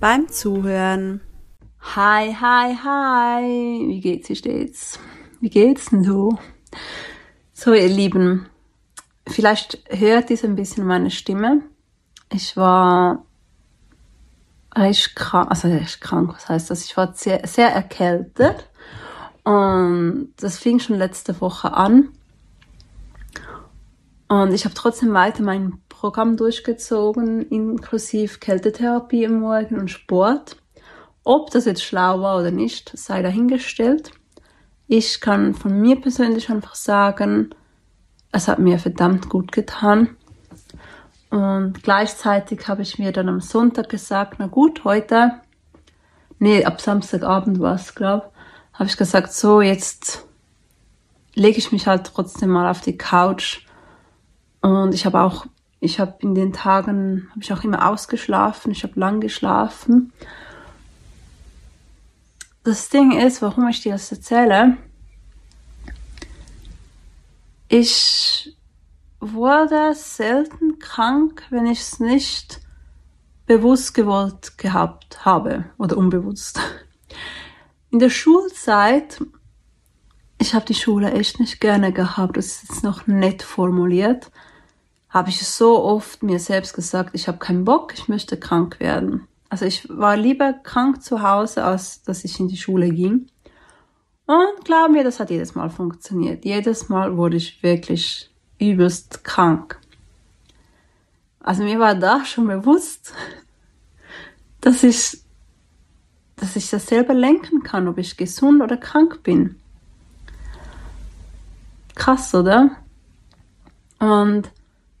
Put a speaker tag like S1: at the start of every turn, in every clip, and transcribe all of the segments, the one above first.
S1: beim Zuhören.
S2: Hi, hi, hi. Wie geht's, wie steht's? Wie geht's denn so? So, ihr Lieben, vielleicht hört ihr ein bisschen meine Stimme. Ich war recht krank, also recht krank, was heißt das? Ich war sehr, sehr erkältet und das fing schon letzte Woche an. Und ich habe trotzdem weiter mein Programm durchgezogen, inklusive Kältetherapie im Morgen und Sport. Ob das jetzt schlau war oder nicht, sei dahingestellt. Ich kann von mir persönlich einfach sagen, es hat mir verdammt gut getan. Und gleichzeitig habe ich mir dann am Sonntag gesagt, na gut, heute, nee, ab Samstagabend war es, glaube habe ich gesagt, so, jetzt lege ich mich halt trotzdem mal auf die Couch. Und ich habe auch, ich habe in den Tagen, habe ich auch immer ausgeschlafen, ich habe lang geschlafen. Das Ding ist, warum ich dir das erzähle, ich wurde selten krank, wenn ich es nicht bewusst gewollt gehabt habe oder unbewusst. In der Schulzeit, ich habe die Schule echt nicht gerne gehabt, das ist jetzt noch nett formuliert, habe ich so oft mir selbst gesagt, ich habe keinen Bock, ich möchte krank werden. Also ich war lieber krank zu Hause, als dass ich in die Schule ging. Und glaub mir, das hat jedes Mal funktioniert. Jedes Mal wurde ich wirklich übelst krank. Also mir war da schon bewusst, dass ich, dass ich das selber lenken kann, ob ich gesund oder krank bin. Krass, oder? Und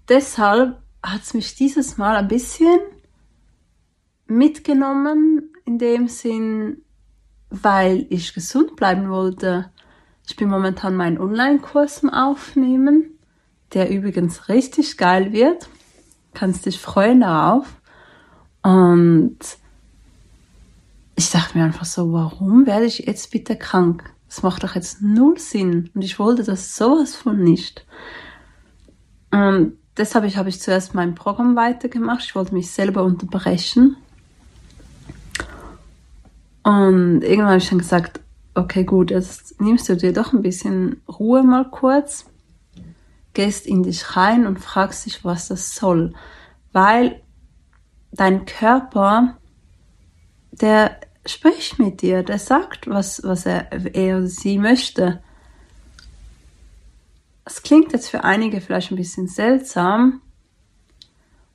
S2: deshalb hat es mich dieses Mal ein bisschen mitgenommen, in dem Sinn, weil ich gesund bleiben wollte. Ich bin momentan meinen Online-Kurs Aufnehmen der übrigens richtig geil wird. Kannst dich freuen darauf. Und ich dachte mir einfach so, warum werde ich jetzt bitte krank? Das macht doch jetzt null Sinn. Und ich wollte das sowas von nicht. Und deshalb habe ich zuerst mein Programm weitergemacht. Ich wollte mich selber unterbrechen. Und irgendwann habe ich dann gesagt, okay, gut, jetzt nimmst du dir doch ein bisschen Ruhe mal kurz gehst in dich rein und fragst dich, was das soll. Weil dein Körper, der spricht mit dir, der sagt, was, was er, er oder sie möchte. Es klingt jetzt für einige vielleicht ein bisschen seltsam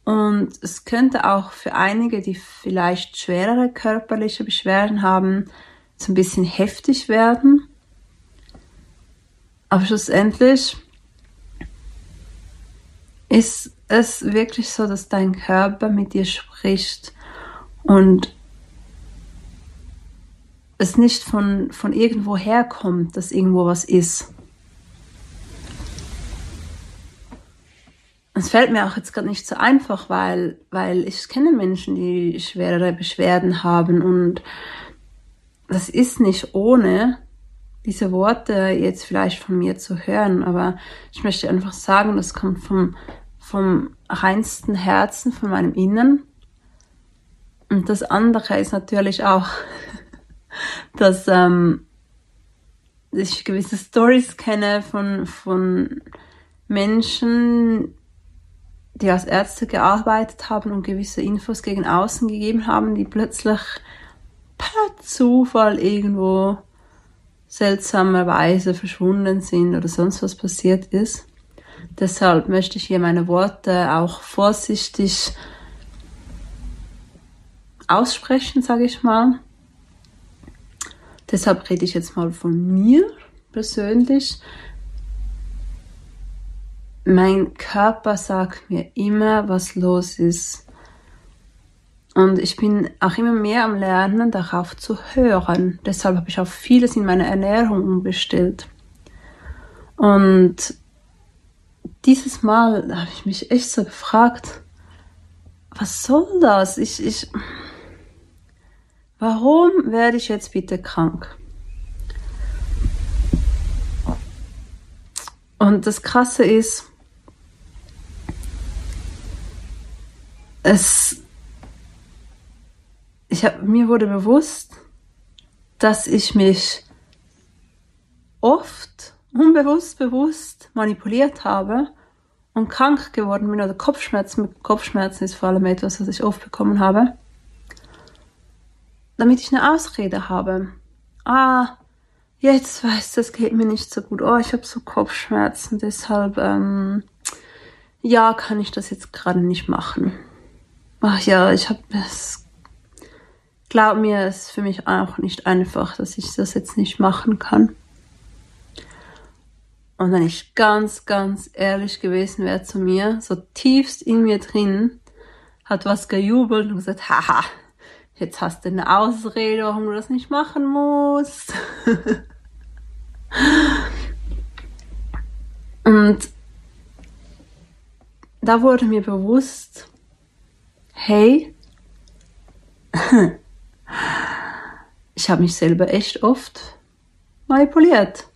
S2: und es könnte auch für einige, die vielleicht schwerere körperliche Beschwerden haben, so ein bisschen heftig werden. Aber schlussendlich ist es wirklich so, dass dein Körper mit dir spricht und es nicht von, von irgendwo herkommt, dass irgendwo was ist. Es fällt mir auch jetzt gerade nicht so einfach, weil, weil ich kenne Menschen, die schwerere Beschwerden haben und das ist nicht ohne diese Worte jetzt vielleicht von mir zu hören, aber ich möchte einfach sagen, das kommt vom vom reinsten Herzen, von meinem Innen. Und das andere ist natürlich auch, dass ähm, ich gewisse Stories kenne von, von Menschen, die als Ärzte gearbeitet haben und gewisse Infos gegen außen gegeben haben, die plötzlich per Zufall irgendwo seltsamerweise verschwunden sind oder sonst was passiert ist. Deshalb möchte ich hier meine Worte auch vorsichtig aussprechen, sage ich mal. Deshalb rede ich jetzt mal von mir persönlich. Mein Körper sagt mir immer, was los ist. Und ich bin auch immer mehr am Lernen, darauf zu hören. Deshalb habe ich auch vieles in meiner Ernährung umgestellt. Und dieses Mal habe ich mich echt so gefragt, was soll das? Ich, ich, warum werde ich jetzt bitte krank? Und das Krasse ist, es, ich hab, mir wurde bewusst, dass ich mich oft unbewusst, bewusst manipuliert habe und krank geworden bin oder Kopfschmerzen, mit Kopfschmerzen ist vor allem etwas, was ich oft bekommen habe, damit ich eine Ausrede habe. Ah, jetzt weiß, das geht mir nicht so gut. Oh, ich habe so Kopfschmerzen, deshalb, ähm, ja, kann ich das jetzt gerade nicht machen. Ach ja, ich habe es. Glaub mir, es ist für mich auch nicht einfach, dass ich das jetzt nicht machen kann. Und wenn ich ganz, ganz ehrlich gewesen wäre zu mir, so tiefst in mir drin, hat was gejubelt und gesagt, haha, jetzt hast du eine Ausrede, warum du das nicht machen musst. und da wurde mir bewusst, hey, ich habe mich selber echt oft manipuliert.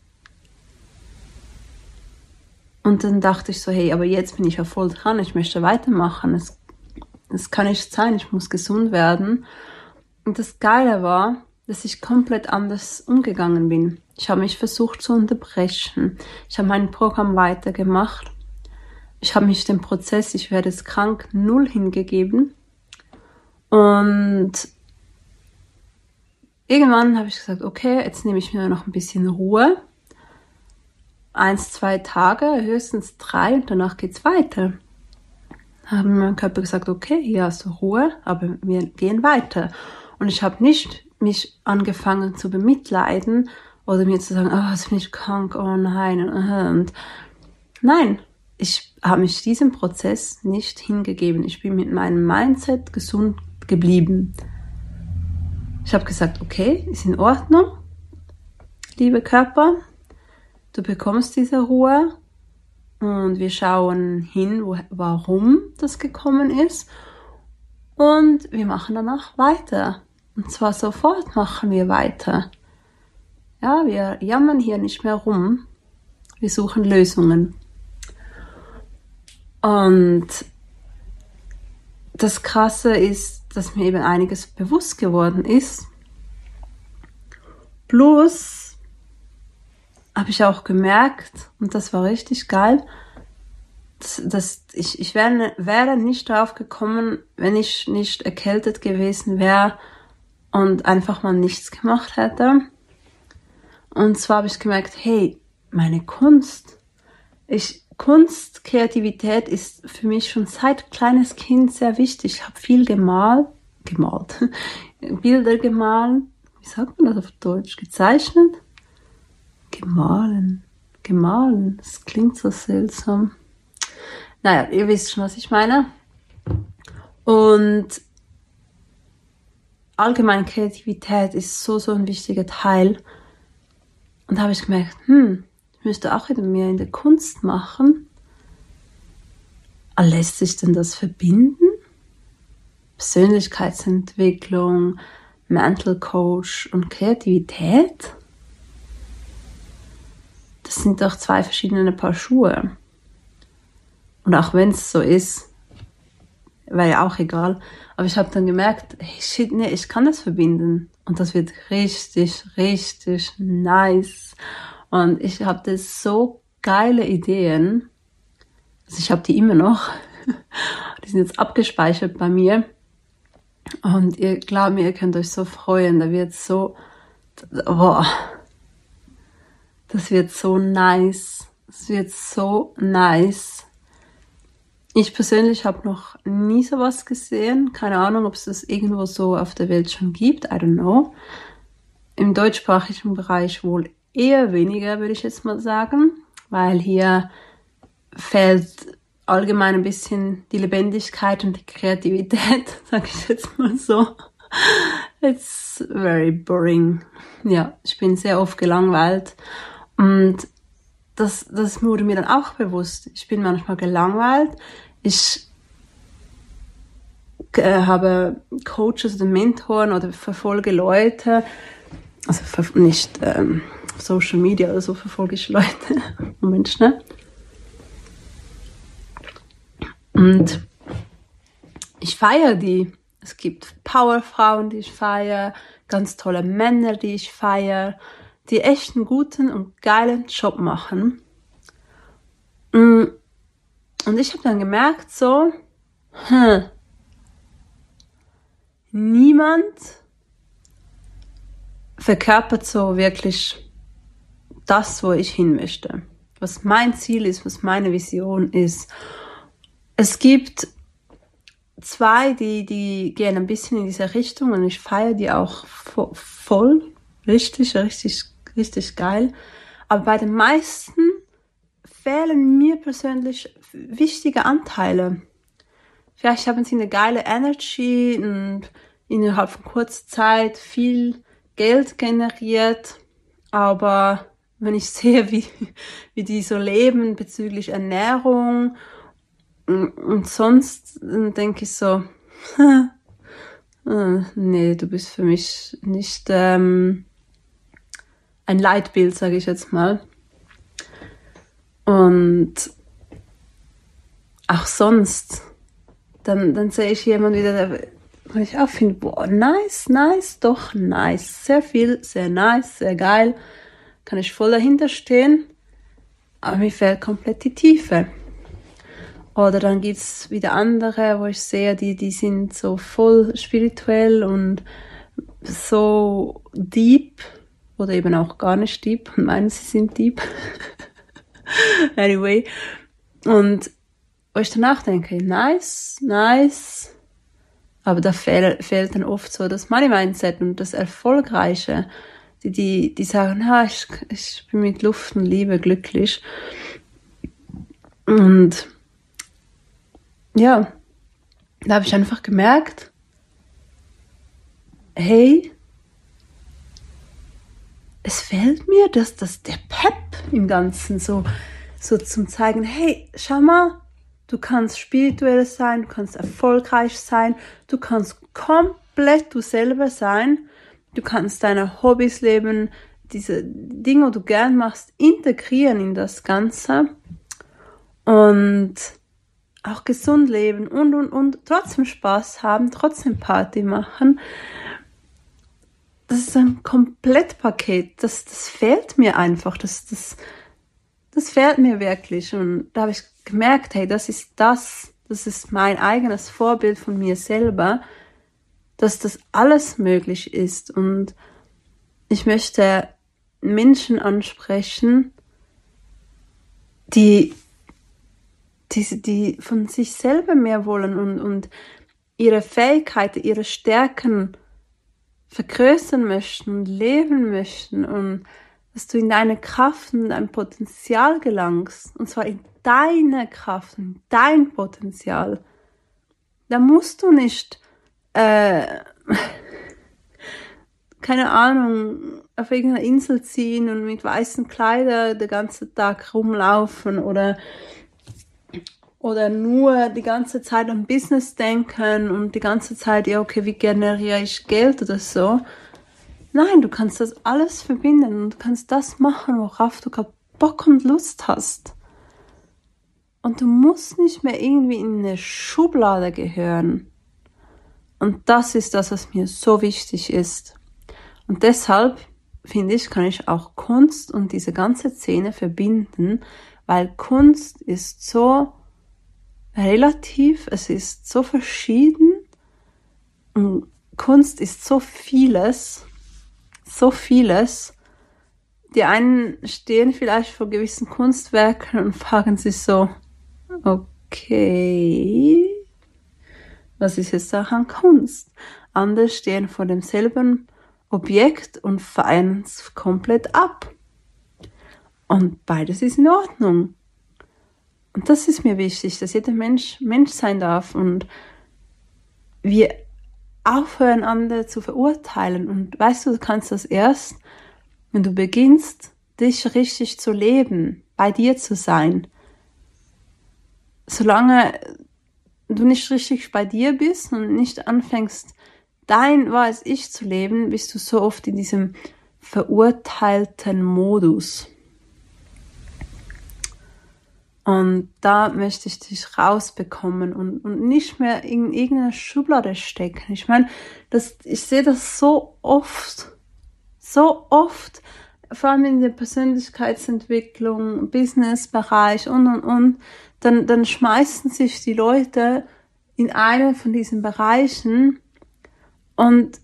S2: Und dann dachte ich so, hey, aber jetzt bin ich ja voll dran, ich möchte weitermachen. Es, es kann nicht sein, ich muss gesund werden. Und das Geile war, dass ich komplett anders umgegangen bin. Ich habe mich versucht zu unterbrechen. Ich habe mein Programm weitergemacht. Ich habe mich dem Prozess, ich werde jetzt krank, null hingegeben. Und irgendwann habe ich gesagt, okay, jetzt nehme ich mir noch ein bisschen Ruhe eins, zwei Tage, höchstens drei und danach geht's weiter. Haben mein Körper gesagt, okay, hier hast du Ruhe, aber wir gehen weiter. Und ich habe nicht mich angefangen zu bemitleiden oder mir zu sagen, oh, jetzt bin ich krank, oh nein. Und nein, ich habe mich diesem Prozess nicht hingegeben. Ich bin mit meinem Mindset gesund geblieben. Ich habe gesagt, okay, ist in Ordnung, liebe Körper, Du bekommst diese Ruhe und wir schauen hin, wo, warum das gekommen ist und wir machen danach weiter. Und zwar sofort machen wir weiter. Ja, wir jammern hier nicht mehr rum. Wir suchen Lösungen. Und das Krasse ist, dass mir eben einiges bewusst geworden ist. Plus habe ich auch gemerkt, und das war richtig geil, dass, dass ich, ich wäre, wäre nicht drauf gekommen, wenn ich nicht erkältet gewesen wäre und einfach mal nichts gemacht hätte. Und zwar habe ich gemerkt, hey, meine Kunst, ich, Kunst, Kreativität ist für mich schon seit kleines Kind sehr wichtig. Ich habe viel gemalt, gemalt, Bilder gemalt, wie sagt man das auf Deutsch, gezeichnet Gemahlen. Gemahlen. Das klingt so seltsam. Naja, ihr wisst schon, was ich meine. Und allgemein Kreativität ist so, so ein wichtiger Teil. Und da habe ich gemerkt, hm, müsste auch wieder mehr in der Kunst machen. Lässt sich denn das verbinden? Persönlichkeitsentwicklung, Mental Coach und Kreativität? das sind doch zwei verschiedene Paar Schuhe. Und auch wenn es so ist, wäre ja auch egal. Aber ich habe dann gemerkt, hey, shit, nee, ich kann das verbinden. Und das wird richtig, richtig nice. Und ich habe so geile Ideen. Also ich habe die immer noch. Die sind jetzt abgespeichert bei mir. Und ihr glaubt mir, ihr könnt euch so freuen. Da wird so, boah, das wird so nice. Es wird so nice. Ich persönlich habe noch nie sowas gesehen. Keine Ahnung, ob es das irgendwo so auf der Welt schon gibt. I don't know. Im deutschsprachigen Bereich wohl eher weniger, würde ich jetzt mal sagen, weil hier fällt allgemein ein bisschen die Lebendigkeit und die Kreativität, sage ich jetzt mal so. It's very boring. Ja, ich bin sehr oft gelangweilt und das, das wurde mir dann auch bewusst. Ich bin manchmal gelangweilt. Ich äh, habe Coaches oder Mentoren oder verfolge Leute, also nicht ähm, Social Media oder so verfolge ich Leute. Moment schnell. Und ich feiere die. Es gibt Powerfrauen, die ich feiere, ganz tolle Männer, die ich feiere, die echt einen guten und geilen Job machen. Mm. Und ich habe dann gemerkt, so, hm, niemand verkörpert so wirklich das, wo ich hin möchte. Was mein Ziel ist, was meine Vision ist. Es gibt zwei, die, die gehen ein bisschen in diese Richtung und ich feiere die auch voll. Richtig, richtig, richtig geil. Aber bei den meisten fehlen mir persönlich wichtige Anteile. Vielleicht haben sie eine geile Energy und innerhalb von kurzer Zeit viel Geld generiert, aber wenn ich sehe, wie, wie die so leben bezüglich Ernährung und sonst, dann denke ich so, äh, nee, du bist für mich nicht ähm, ein Leitbild, sage ich jetzt mal. Und auch sonst, dann, dann sehe ich jemand wieder, der, wo ich auch finde, boah, nice, nice, doch nice, sehr viel, sehr nice, sehr geil, kann ich voll dahinter stehen, aber mir fehlt komplett die Tiefe. Oder dann gibt's wieder andere, wo ich sehe, die, die sind so voll spirituell und so deep oder eben auch gar nicht deep und meinen, sie sind deep. anyway. Und wo ich danach denke, nice, nice, aber da fehl, fehlt dann oft so das Money Mindset und das Erfolgreiche. Die, die, die sagen, ha, ich, ich bin mit Luft und Liebe glücklich. Und ja, da habe ich einfach gemerkt, hey, es fehlt mir, dass das der Pep im Ganzen so, so zum zeigen, hey, schau mal, du kannst spirituell sein, du kannst erfolgreich sein, du kannst komplett du selber sein, du kannst deine Hobbys leben, diese Dinge, die du gern machst, integrieren in das Ganze und auch gesund leben und, und, und trotzdem Spaß haben, trotzdem Party machen. Das ist ein Komplettpaket. Das, das fehlt mir einfach. Das, das, das fehlt mir wirklich. Und da habe ich gemerkt, hey, das ist das, das ist mein eigenes Vorbild von mir selber, dass das alles möglich ist. Und ich möchte Menschen ansprechen, die die, die von sich selber mehr wollen und, und ihre Fähigkeiten, ihre Stärken vergrößern möchten und leben möchten und dass du in deine Kraft und dein Potenzial gelangst, und zwar in deine Kraft und dein Potenzial, da musst du nicht, äh, keine Ahnung, auf irgendeiner Insel ziehen und mit weißen Kleidern den ganzen Tag rumlaufen oder oder nur die ganze Zeit an Business denken und die ganze Zeit, ja, okay, wie generiere ich Geld oder so. Nein, du kannst das alles verbinden und kannst das machen, worauf du gerade Bock und Lust hast. Und du musst nicht mehr irgendwie in eine Schublade gehören. Und das ist das, was mir so wichtig ist. Und deshalb finde ich, kann ich auch Kunst und diese ganze Szene verbinden, weil Kunst ist so relativ, es ist so verschieden und Kunst ist so vieles, so vieles. Die einen stehen vielleicht vor gewissen Kunstwerken und fragen sich so, okay, was ist jetzt daran Kunst? Andere stehen vor demselben Objekt und feiern es komplett ab. Und beides ist in Ordnung. Und das ist mir wichtig, dass jeder Mensch Mensch sein darf und wir aufhören, andere zu verurteilen. Und weißt du, du kannst das erst, wenn du beginnst, dich richtig zu leben, bei dir zu sein. Solange du nicht richtig bei dir bist und nicht anfängst, dein wahres Ich zu leben, bist du so oft in diesem verurteilten Modus. Und da möchte ich dich rausbekommen und, und nicht mehr in irgendeine Schublade stecken. Ich meine, das, ich sehe das so oft, so oft, vor allem in der Persönlichkeitsentwicklung, Businessbereich und, und, und, dann, dann schmeißen sich die Leute in einen von diesen Bereichen und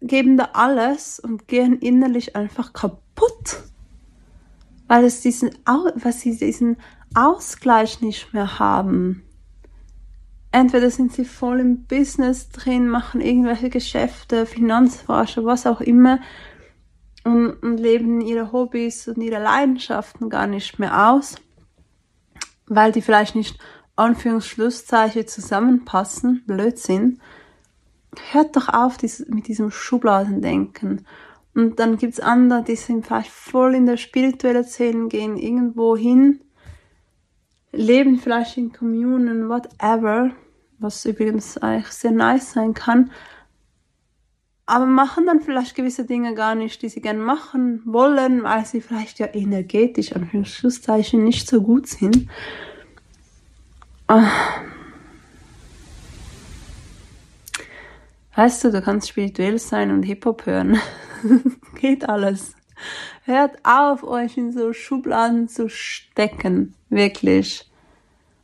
S2: geben da alles und gehen innerlich einfach kaputt. Weil es diesen, weil sie diesen Ausgleich nicht mehr haben. Entweder sind sie voll im Business drin, machen irgendwelche Geschäfte, Finanzforscher, was auch immer und, und leben ihre Hobbys und ihre Leidenschaften gar nicht mehr aus, weil die vielleicht nicht Anführungsschlusszeichen zusammenpassen, Blödsinn. Hört doch auf mit diesem Schubladendenken. Und dann gibt's andere, die sind vielleicht voll in der spirituellen Szene, gehen irgendwo hin leben vielleicht in Kommunen, whatever, was übrigens eigentlich sehr nice sein kann, aber machen dann vielleicht gewisse Dinge gar nicht, die sie gerne machen wollen, weil sie vielleicht ja energetisch, an Schlusszeichen, nicht so gut sind. Ah. Weißt du, du kannst spirituell sein und Hip-Hop hören. Geht alles. Hört auf, euch in so Schubladen zu stecken. Wirklich.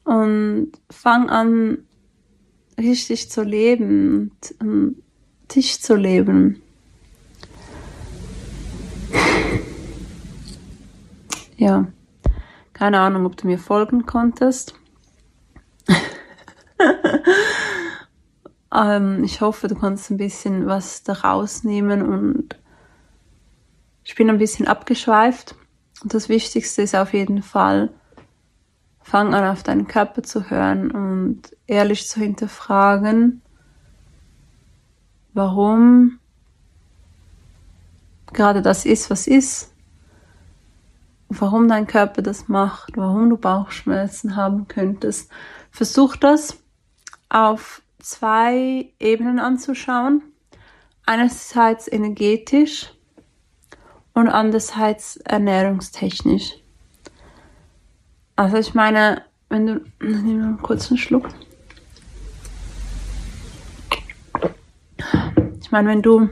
S2: Und fang an, richtig zu leben und um, dich zu leben. Ja, keine Ahnung, ob du mir folgen konntest. ähm, ich hoffe, du kannst ein bisschen was daraus nehmen und ich bin ein bisschen abgeschweift. Und das Wichtigste ist auf jeden Fall, fang an auf deinen Körper zu hören und ehrlich zu hinterfragen, warum gerade das ist, was ist, warum dein Körper das macht, warum du Bauchschmerzen haben könntest. Versuch das auf zwei Ebenen anzuschauen. Einerseits energetisch, und andererseits ernährungstechnisch. Also ich meine, wenn du, wir mal einen Schluck. Ich meine, wenn du,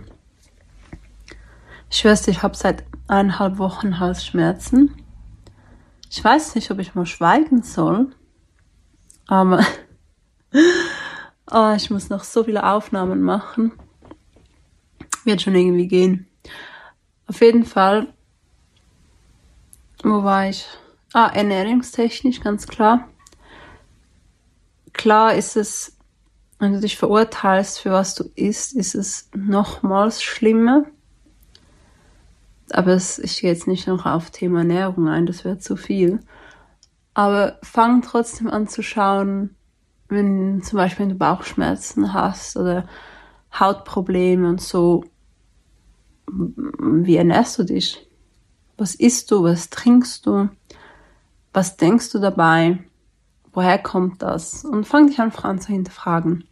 S2: ich schwör's ich habe seit eineinhalb Wochen Halsschmerzen. Ich weiß nicht, ob ich mal schweigen soll, aber oh, ich muss noch so viele Aufnahmen machen. Wird schon irgendwie gehen. Auf jeden Fall, wo war ich? Ah, ernährungstechnisch, ganz klar. Klar ist es, wenn du dich verurteilst für was du isst, ist es nochmals schlimmer. Aber es, ich gehe jetzt nicht noch auf Thema Ernährung ein, das wäre zu viel. Aber fang trotzdem an zu schauen, wenn zum Beispiel wenn du Bauchschmerzen hast oder Hautprobleme und so, wie ernährst du dich? Was isst du? Was trinkst du? Was denkst du dabei? Woher kommt das? Und fang dich an zu hinterfragen.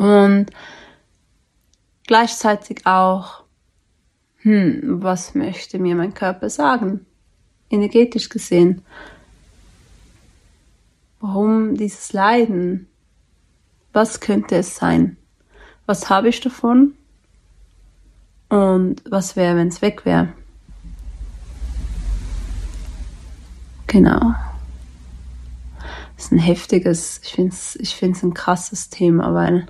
S2: Und gleichzeitig auch, hm, was möchte mir mein Körper sagen? Energetisch gesehen. Warum dieses Leiden? Was könnte es sein? Was habe ich davon? Und was wäre, wenn es weg wäre? Genau. Das ist ein heftiges, ich finde es ich ein krasses Thema, weil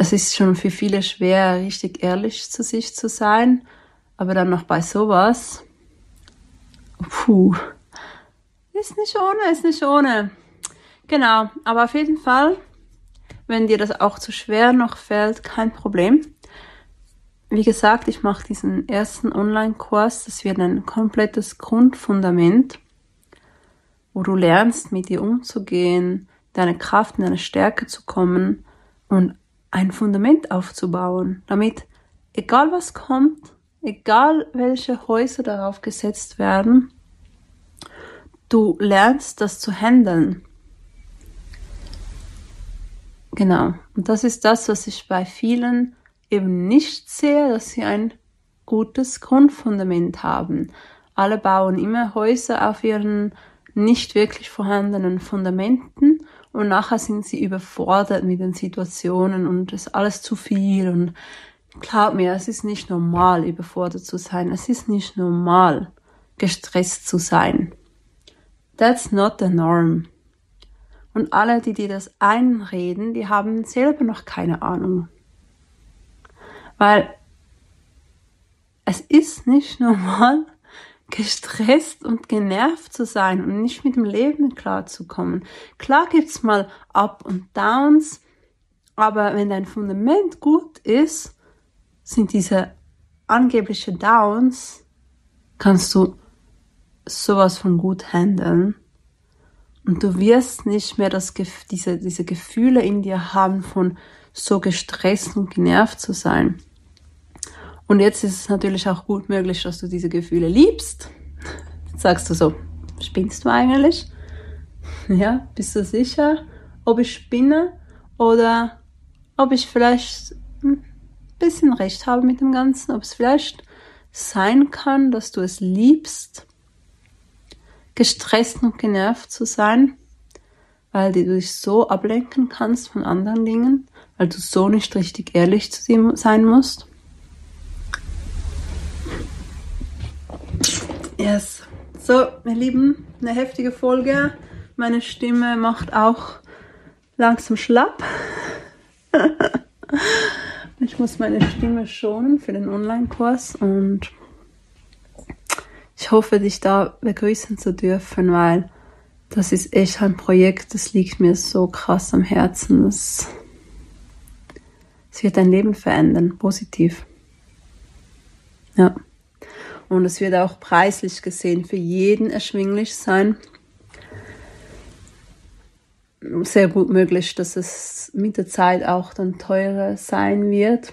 S2: es ist schon für viele schwer, richtig ehrlich zu sich zu sein, aber dann noch bei sowas, puh, ist nicht ohne, ist nicht ohne. Genau, aber auf jeden Fall wenn dir das auch zu schwer noch fällt, kein Problem. Wie gesagt, ich mache diesen ersten Online-Kurs. Das wird ein komplettes Grundfundament. wo du lernst, mit dir umzugehen, deine Kraft in deine Stärke zu kommen und ein Fundament aufzubauen, damit egal was kommt, egal welche Häuser darauf gesetzt werden, du lernst das zu handeln. Genau. Und das ist das, was ich bei vielen eben nicht sehe, dass sie ein gutes Grundfundament haben. Alle bauen immer Häuser auf ihren nicht wirklich vorhandenen Fundamenten und nachher sind sie überfordert mit den Situationen und es ist alles zu viel und glaub mir, es ist nicht normal, überfordert zu sein. Es ist nicht normal, gestresst zu sein. That's not the norm. Und alle, die dir das einreden, die haben selber noch keine Ahnung. Weil es ist nicht normal, gestresst und genervt zu sein und nicht mit dem Leben klarzukommen. Klar gibt's mal Up und Downs, aber wenn dein Fundament gut ist, sind diese angebliche Downs, kannst du sowas von gut handeln. Und du wirst nicht mehr das, diese, diese Gefühle in dir haben von so gestresst und genervt zu sein. Und jetzt ist es natürlich auch gut möglich, dass du diese Gefühle liebst. Jetzt sagst du so, spinnst du eigentlich? Ja, bist du sicher, ob ich spinne oder ob ich vielleicht ein bisschen recht habe mit dem Ganzen, ob es vielleicht sein kann, dass du es liebst, gestresst und genervt zu sein, weil du dich so ablenken kannst von anderen Dingen, weil du so nicht richtig ehrlich zu dir sein musst. Yes. So, ihr Lieben, eine heftige Folge. Meine Stimme macht auch langsam schlapp. ich muss meine Stimme schonen für den Online-Kurs und ich hoffe, dich da begrüßen zu dürfen, weil das ist echt ein Projekt, das liegt mir so krass am Herzen. Es, es wird dein Leben verändern, positiv. Ja. Und es wird auch preislich gesehen für jeden erschwinglich sein. Sehr gut möglich, dass es mit der Zeit auch dann teurer sein wird.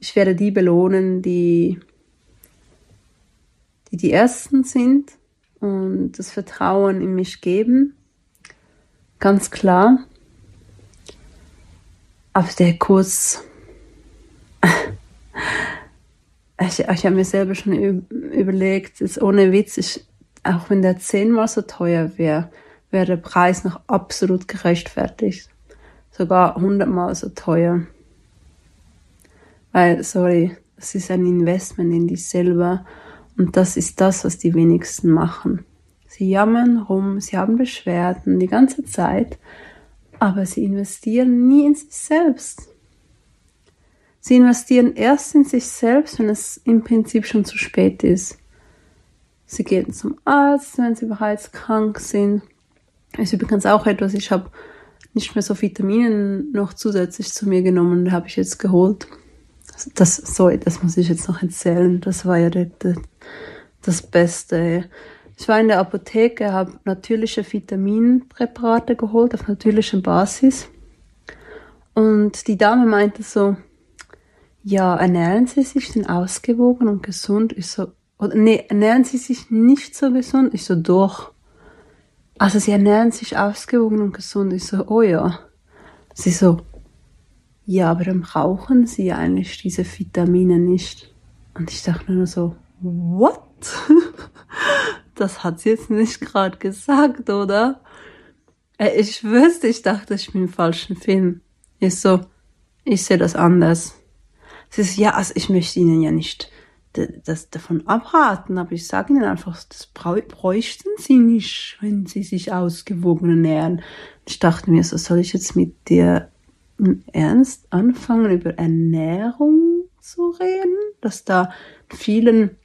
S2: Ich werde die belohnen, die die die Ersten sind und das Vertrauen in mich geben. Ganz klar. Aber der Kurs, ich, ich habe mir selber schon überlegt, ist ohne Witz, ich, auch wenn der zehnmal so teuer wäre, wäre der Preis noch absolut gerechtfertigt. Sogar hundertmal so teuer. Weil, sorry, es ist ein Investment in dich selber und das ist das, was die wenigsten machen. Sie jammern rum, sie haben Beschwerden die ganze Zeit, aber sie investieren nie in sich selbst. Sie investieren erst in sich selbst, wenn es im Prinzip schon zu spät ist. Sie gehen zum Arzt, wenn sie bereits krank sind. Das ist übrigens auch etwas, ich habe nicht mehr so Vitamine noch zusätzlich zu mir genommen, habe ich jetzt geholt. Das, sorry, das muss ich jetzt noch erzählen. Das war ja der, der, das Beste. Ich war in der Apotheke, habe natürliche Vitaminpräparate geholt auf natürlicher Basis. Und die Dame meinte so, ja, ernähren Sie sich denn ausgewogen und gesund? Ich so, oder nee, ernähren Sie sich nicht so gesund? Ich so, doch. Also Sie ernähren sich ausgewogen und gesund? Ich so, oh ja. Sie so, ja, aber dann brauchen Sie eigentlich diese Vitamine nicht. Und ich dachte nur so, what? das hat sie jetzt nicht gerade gesagt, oder? Äh, ich wüsste, ich dachte, ich bin im falschen Film. Ich so, ich sehe das anders. Sie ist, ja, also ich möchte Ihnen ja nicht das davon abraten, aber ich sage Ihnen einfach, das bräuchten Sie nicht, wenn Sie sich ausgewogen ernähren. Ich dachte mir, so soll ich jetzt mit dir im Ernst anfangen, über Ernährung zu reden, dass da vielen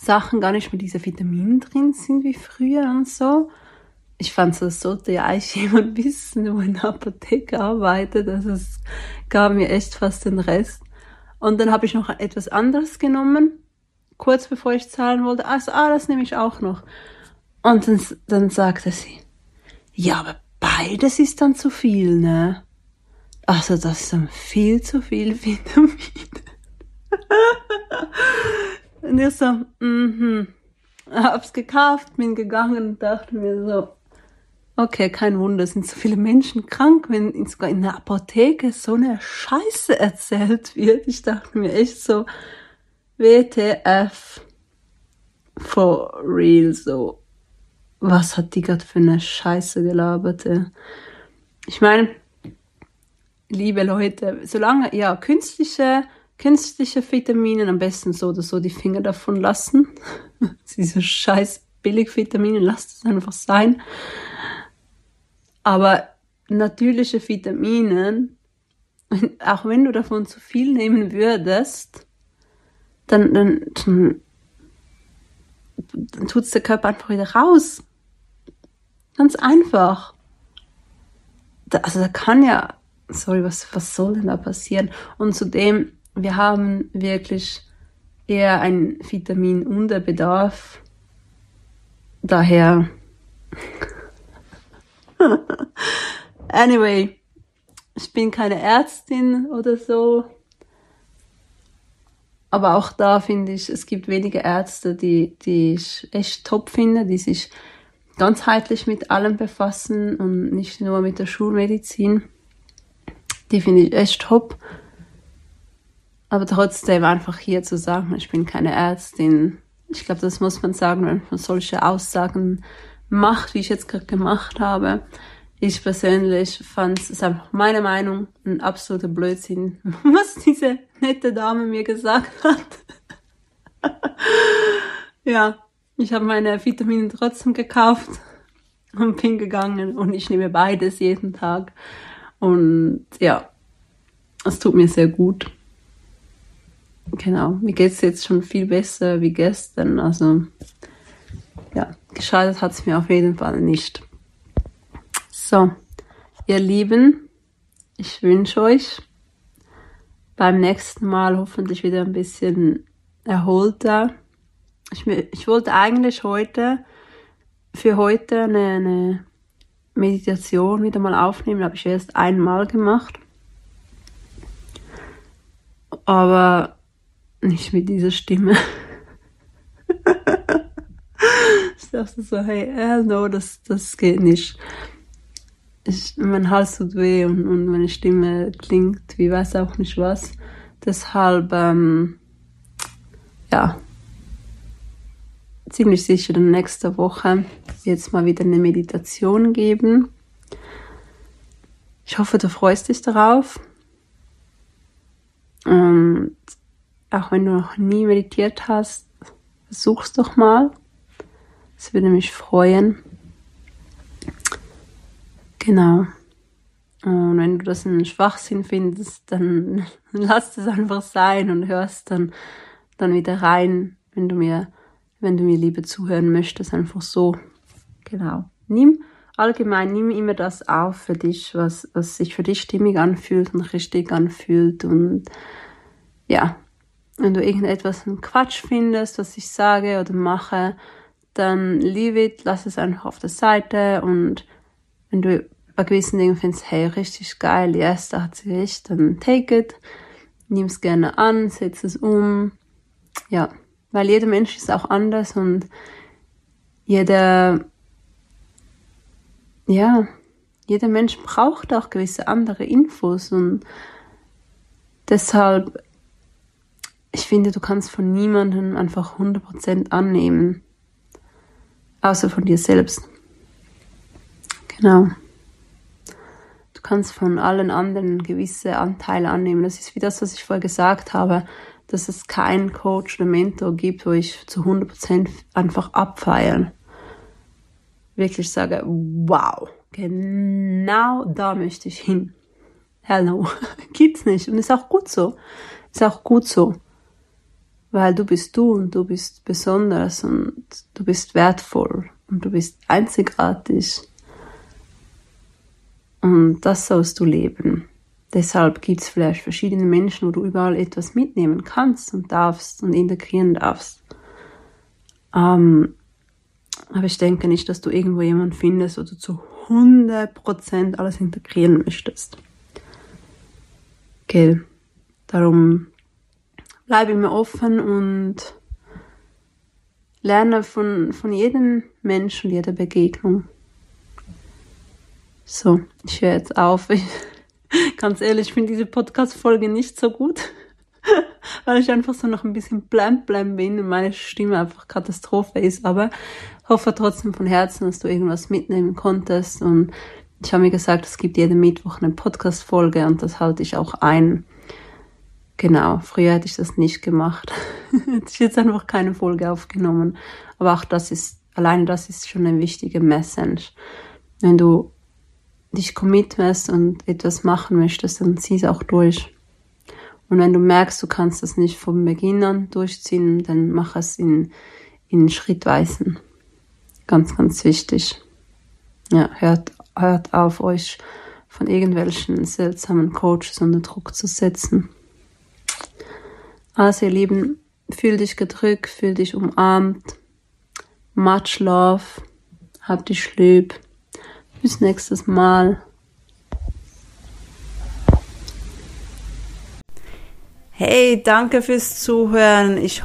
S2: Sachen gar nicht mehr diese Vitamine drin sind wie früher und so. Ich fand, das sollte ja eigentlich jemand wissen, der in der Apotheke arbeitet. Also es gab mir echt fast den Rest. Und dann habe ich noch etwas anderes genommen, kurz bevor ich zahlen wollte. Also, ah, das nehme ich auch noch. Und dann, dann sagte sie, ja, aber beides ist dann zu viel, ne? Also das ist dann viel zu viel Vitamin. und ich so, mhm. Hab's gekauft, bin gegangen und dachte mir so, okay, kein Wunder, sind so viele Menschen krank, wenn sogar in der Apotheke so eine Scheiße erzählt wird. Ich dachte mir echt so, WTF, for real, so. Was hat die gerade für eine Scheiße gelabert? Ey? Ich meine, liebe Leute, solange, ja, künstliche, künstliche Vitamine am besten so oder so die Finger davon lassen. Diese scheiß Billigvitamine, lasst es einfach sein. Aber natürliche Vitamine, auch wenn du davon zu viel nehmen würdest, dann, dann, dann, dann tut der Körper einfach wieder raus. Ganz einfach. Da, also da kann ja sorry, was, was soll denn da passieren? Und zudem, wir haben wirklich eher ein Vitaminunterbedarf. Daher. anyway, ich bin keine Ärztin oder so. Aber auch da finde ich, es gibt wenige Ärzte, die, die ich echt top finde, die sich ganzheitlich mit allem befassen und nicht nur mit der Schulmedizin. Die finde ich echt top. Aber trotzdem einfach hier zu sagen, ich bin keine Ärztin. Ich glaube, das muss man sagen, wenn man solche Aussagen macht, wie ich jetzt gerade gemacht habe. Ich persönlich fand es einfach meine Meinung ein absoluter Blödsinn, was diese nette Dame mir gesagt hat. ja, ich habe meine Vitamine trotzdem gekauft und bin gegangen und ich nehme beides jeden Tag. Und ja, es tut mir sehr gut. Genau, mir geht es jetzt schon viel besser wie gestern. Also ja, geschadet hat es mir auf jeden Fall nicht. So, ihr Lieben, ich wünsche euch beim nächsten Mal hoffentlich wieder ein bisschen erholter. Ich, ich wollte eigentlich heute, für heute eine, eine Meditation wieder mal aufnehmen, habe ich erst einmal gemacht. Aber nicht mit dieser Stimme. ich dachte so, hey, hell no, das, das geht nicht. Ich, mein Hals tut weh und, und meine Stimme klingt wie weiß auch nicht was. Deshalb, ähm, ja, ziemlich sicher dann nächste Woche jetzt mal wieder eine Meditation geben. Ich hoffe, du freust dich darauf. Und auch wenn du noch nie meditiert hast, versuch's doch mal. Es würde mich freuen. Genau. Und wenn du das einen Schwachsinn findest, dann lass es einfach sein und hörst dann, dann wieder rein, wenn du mir wenn du mir lieber zuhören möchtest, einfach so. Genau. Nimm allgemein, nimm immer das auf für dich, was, was sich für dich stimmig anfühlt und richtig anfühlt. Und ja, wenn du irgendetwas ein Quatsch findest, was ich sage oder mache, dann leave it, lass es einfach auf der Seite und wenn du bei gewissen Dingen findest, hey, richtig geil, yes, da hat sie recht, dann take it, nimm es gerne an, setz es um, ja, weil jeder Mensch ist auch anders und jeder, ja, jeder Mensch braucht auch gewisse andere Infos und deshalb, ich finde, du kannst von niemandem einfach 100% annehmen, außer von dir selbst. Genau. Du kannst von allen anderen gewisse Anteile annehmen. Das ist wie das, was ich vorher gesagt habe dass es keinen Coach oder Mentor gibt, wo ich zu 100% einfach abfeiern. Wirklich sage, wow, genau da möchte ich hin. Hell no, gibt's nicht. Und ist auch gut so. Ist auch gut so. Weil du bist du und du bist besonders und du bist wertvoll und du bist einzigartig. Und das sollst du leben. Deshalb gibt es vielleicht verschiedene Menschen, wo du überall etwas mitnehmen kannst und darfst und integrieren darfst. Ähm, Aber ich denke nicht, dass du irgendwo jemanden findest oder zu 100% alles integrieren möchtest. Okay. Darum bleibe immer offen und lerne von, von jedem Menschen, jeder Begegnung. So, ich höre jetzt auf. Ich, ganz ehrlich, ich finde diese Podcast-Folge nicht so gut, weil ich einfach so noch ein bisschen blam blam bin und meine Stimme einfach Katastrophe ist. Aber hoffe trotzdem von Herzen, dass du irgendwas mitnehmen konntest. Und ich habe mir gesagt, es gibt jeden Mittwoch eine Podcast-Folge und das halte ich auch ein. Genau, früher hätte ich das nicht gemacht. hätte ich jetzt einfach keine Folge aufgenommen. Aber auch das ist, alleine das ist schon eine wichtige Message. Wenn du dich committest und etwas machen möchtest, dann zieh es auch durch. Und wenn du merkst, du kannst das nicht vom Beginn an durchziehen, dann mach es in, in Schrittweisen. Ganz, ganz wichtig. Ja, hört, hört auf, euch von irgendwelchen seltsamen Coaches unter Druck zu setzen. Also ihr Lieben, fühl dich gedrückt, fühl dich umarmt. Much love. Hab dich lieb. Bis nächstes Mal.
S1: Hey, danke fürs Zuhören. Ich